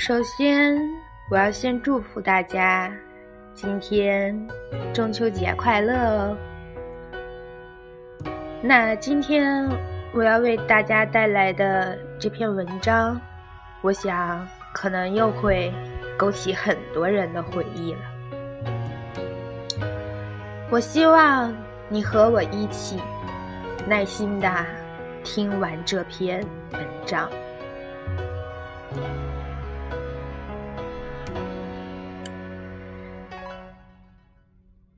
首先，我要先祝福大家，今天中秋节快乐哦！那今天我要为大家带来的这篇文章，我想可能又会勾起很多人的回忆了。我希望你和我一起耐心的听完这篇文章。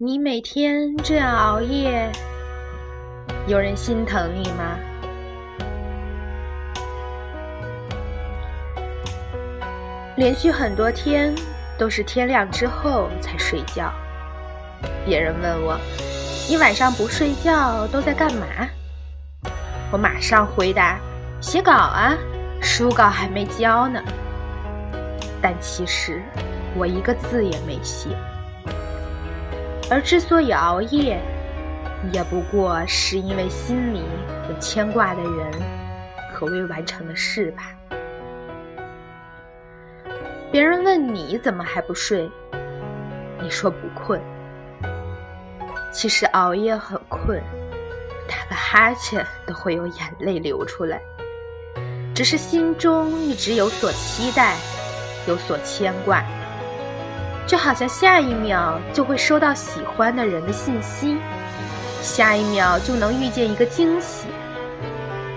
你每天这样熬夜，有人心疼你吗？连续很多天都是天亮之后才睡觉。别人问我：“你晚上不睡觉都在干嘛？”我马上回答：“写稿啊，书稿还没交呢。”但其实我一个字也没写。而之所以熬夜，也不过是因为心里有牵挂的人和未完成的事吧。别人问你怎么还不睡，你说不困。其实熬夜很困，打个哈欠都会有眼泪流出来，只是心中一直有所期待，有所牵挂。就好像下一秒就会收到喜欢的人的信息，下一秒就能遇见一个惊喜，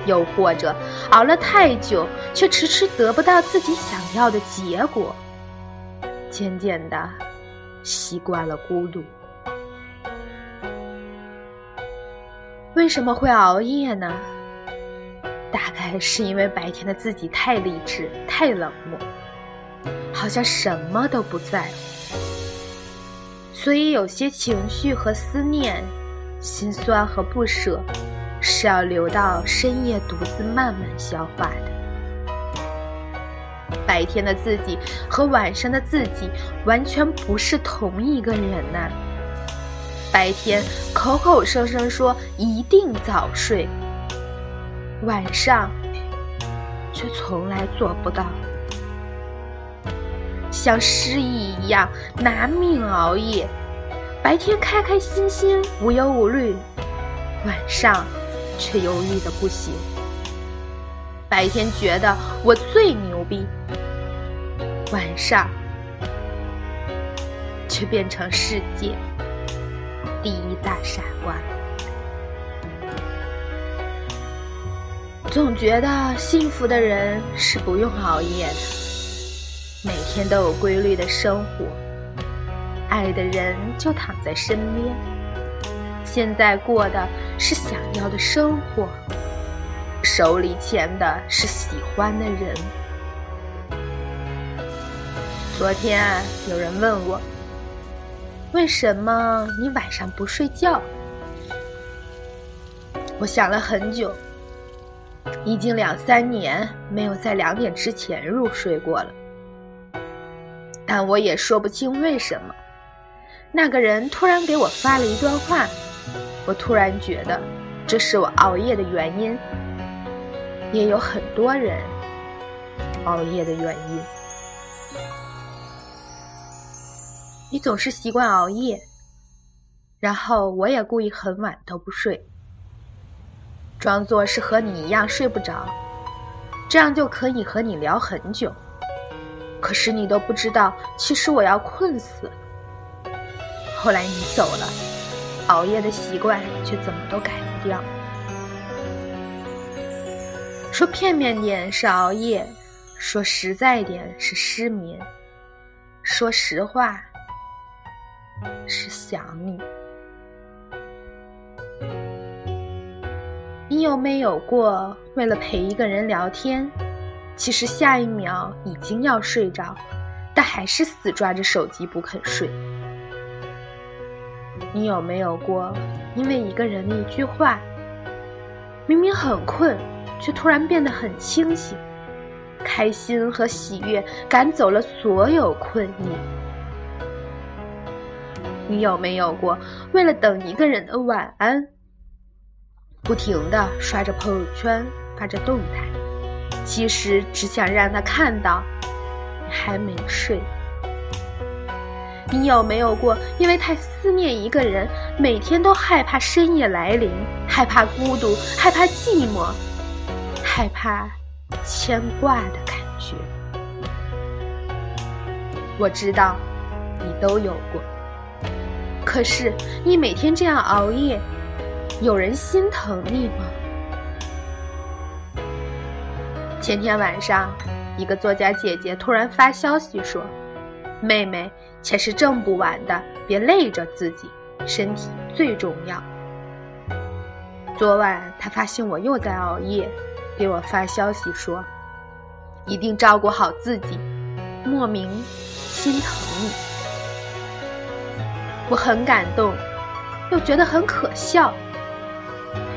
又或者熬了太久却迟迟得不到自己想要的结果，渐渐的习惯了孤独。为什么会熬夜呢？大概是因为白天的自己太理智、太冷漠，好像什么都不在乎。所以，有些情绪和思念、心酸和不舍，是要留到深夜独自慢慢消化的。白天的自己和晚上的自己完全不是同一个人呐。白天口口声声说一定早睡，晚上却从来做不到。像失忆一样拿命熬夜，白天开开心心无忧无虑，晚上却忧郁的不行。白天觉得我最牛逼，晚上却变成世界第一大傻瓜。总觉得幸福的人是不用熬夜的。天都有规律的生活，爱的人就躺在身边。现在过的是想要的生活，手里牵的是喜欢的人。昨天，有人问我，为什么你晚上不睡觉？我想了很久，已经两三年没有在两点之前入睡过了。但我也说不清为什么，那个人突然给我发了一段话，我突然觉得这是我熬夜的原因，也有很多人熬夜的原因。你总是习惯熬夜，然后我也故意很晚都不睡，装作是和你一样睡不着，这样就可以和你聊很久。可是你都不知道，其实我要困死。后来你走了，熬夜的习惯却怎么都改不掉。说片面点是熬夜，说实在点是失眠，说实话是想你。你有没有过为了陪一个人聊天？其实下一秒已经要睡着，但还是死抓着手机不肯睡。你有没有过因为一个人的一句话，明明很困，却突然变得很清醒，开心和喜悦赶走了所有困意？你有没有过为了等一个人的晚安，不停的刷着朋友圈，发着动态？其实只想让他看到，你还没睡。你有没有过因为太思念一个人，每天都害怕深夜来临，害怕孤独，害怕寂寞，害怕牵挂的感觉？我知道，你都有过。可是你每天这样熬夜，有人心疼你吗？前天晚上，一个作家姐姐突然发消息说：“妹妹，钱是挣不完的，别累着自己，身体最重要。”昨晚她发现我又在熬夜，给我发消息说：“一定照顾好自己，莫名心疼你。”我很感动，又觉得很可笑。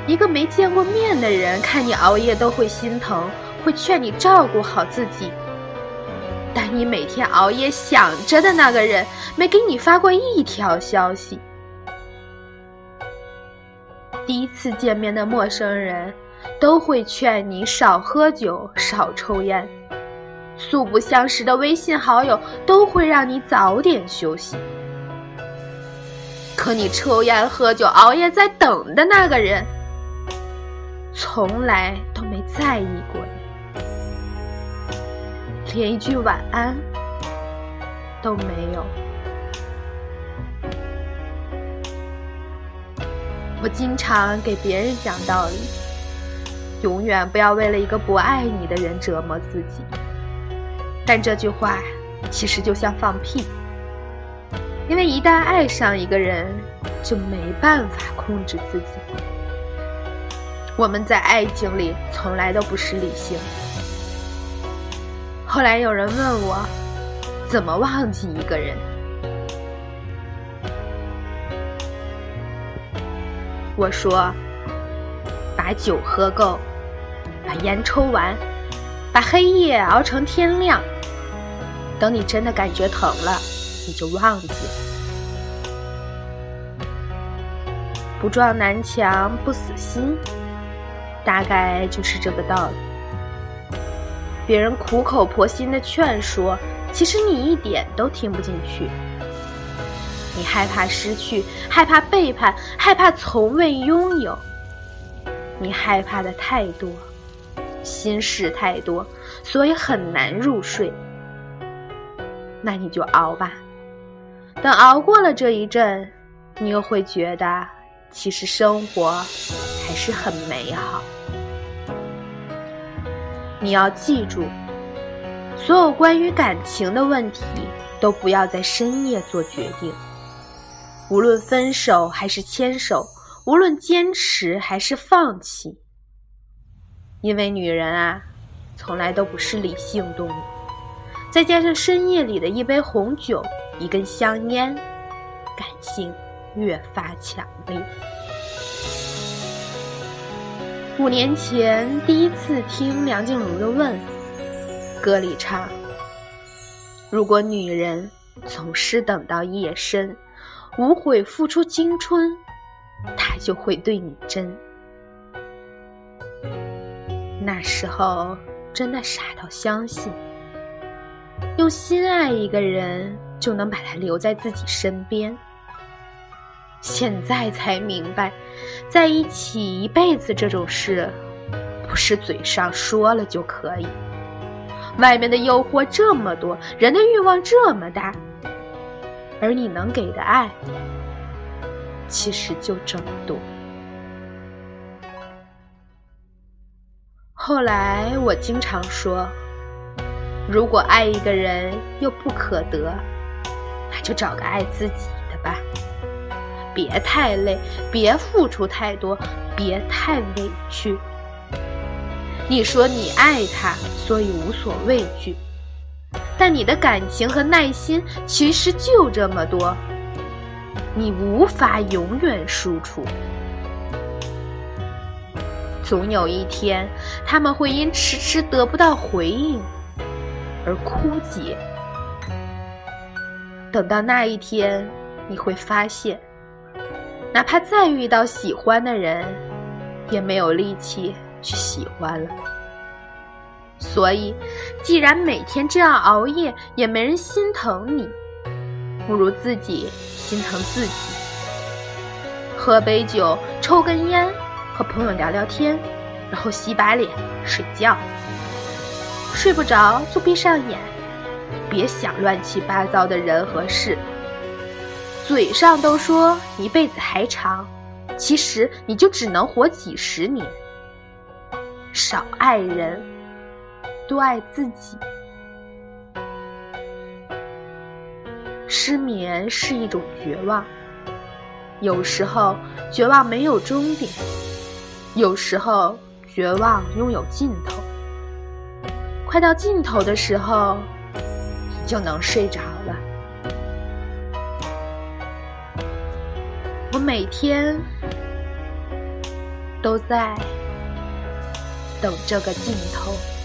一个没见过面的人看你熬夜都会心疼。会劝你照顾好自己，但你每天熬夜想着的那个人没给你发过一条消息。第一次见面的陌生人，都会劝你少喝酒、少抽烟；素不相识的微信好友，都会让你早点休息。可你抽烟、喝酒、熬夜在等的那个人，从来都没在意过你。连一句晚安都没有。我经常给别人讲道理，永远不要为了一个不爱你的人折磨自己。但这句话其实就像放屁，因为一旦爱上一个人，就没办法控制自己。我们在爱情里从来都不是理性。后来有人问我，怎么忘记一个人？我说，把酒喝够，把烟抽完，把黑夜熬成天亮。等你真的感觉疼了，你就忘记。不撞南墙不死心，大概就是这个道理。别人苦口婆心的劝说，其实你一点都听不进去。你害怕失去，害怕背叛，害怕从未拥有。你害怕的太多，心事太多，所以很难入睡。那你就熬吧，等熬过了这一阵，你又会觉得，其实生活还是很美好。你要记住，所有关于感情的问题都不要在深夜做决定。无论分手还是牵手，无论坚持还是放弃，因为女人啊，从来都不是理性动物。再加上深夜里的一杯红酒、一根香烟，感性越发强烈。五年前第一次听梁静茹的《问》，歌里唱：“如果女人总是等到夜深，无悔付出青春，他就会对你真。”那时候真的傻到相信，用心爱一个人就能把他留在自己身边。现在才明白，在一起一辈子这种事，不是嘴上说了就可以。外面的诱惑这么多，人的欲望这么大，而你能给的爱，其实就这么多。后来我经常说，如果爱一个人又不可得，那就找个爱自己的吧。别太累，别付出太多，别太委屈。你说你爱他，所以无所畏惧，但你的感情和耐心其实就这么多，你无法永远输出。总有一天，他们会因迟迟得不到回应而枯竭。等到那一天，你会发现。哪怕再遇到喜欢的人，也没有力气去喜欢了。所以，既然每天这样熬夜也没人心疼你，不如自己心疼自己。喝杯酒，抽根烟，和朋友聊聊天，然后洗把脸，睡觉。睡不着就闭上眼，别想乱七八糟的人和事。嘴上都说一辈子还长，其实你就只能活几十年。少爱人。多爱自己。失眠是一种绝望，有时候绝望没有终点，有时候绝望拥有尽头。快到尽头的时候，就能睡着我每天都在等这个尽头。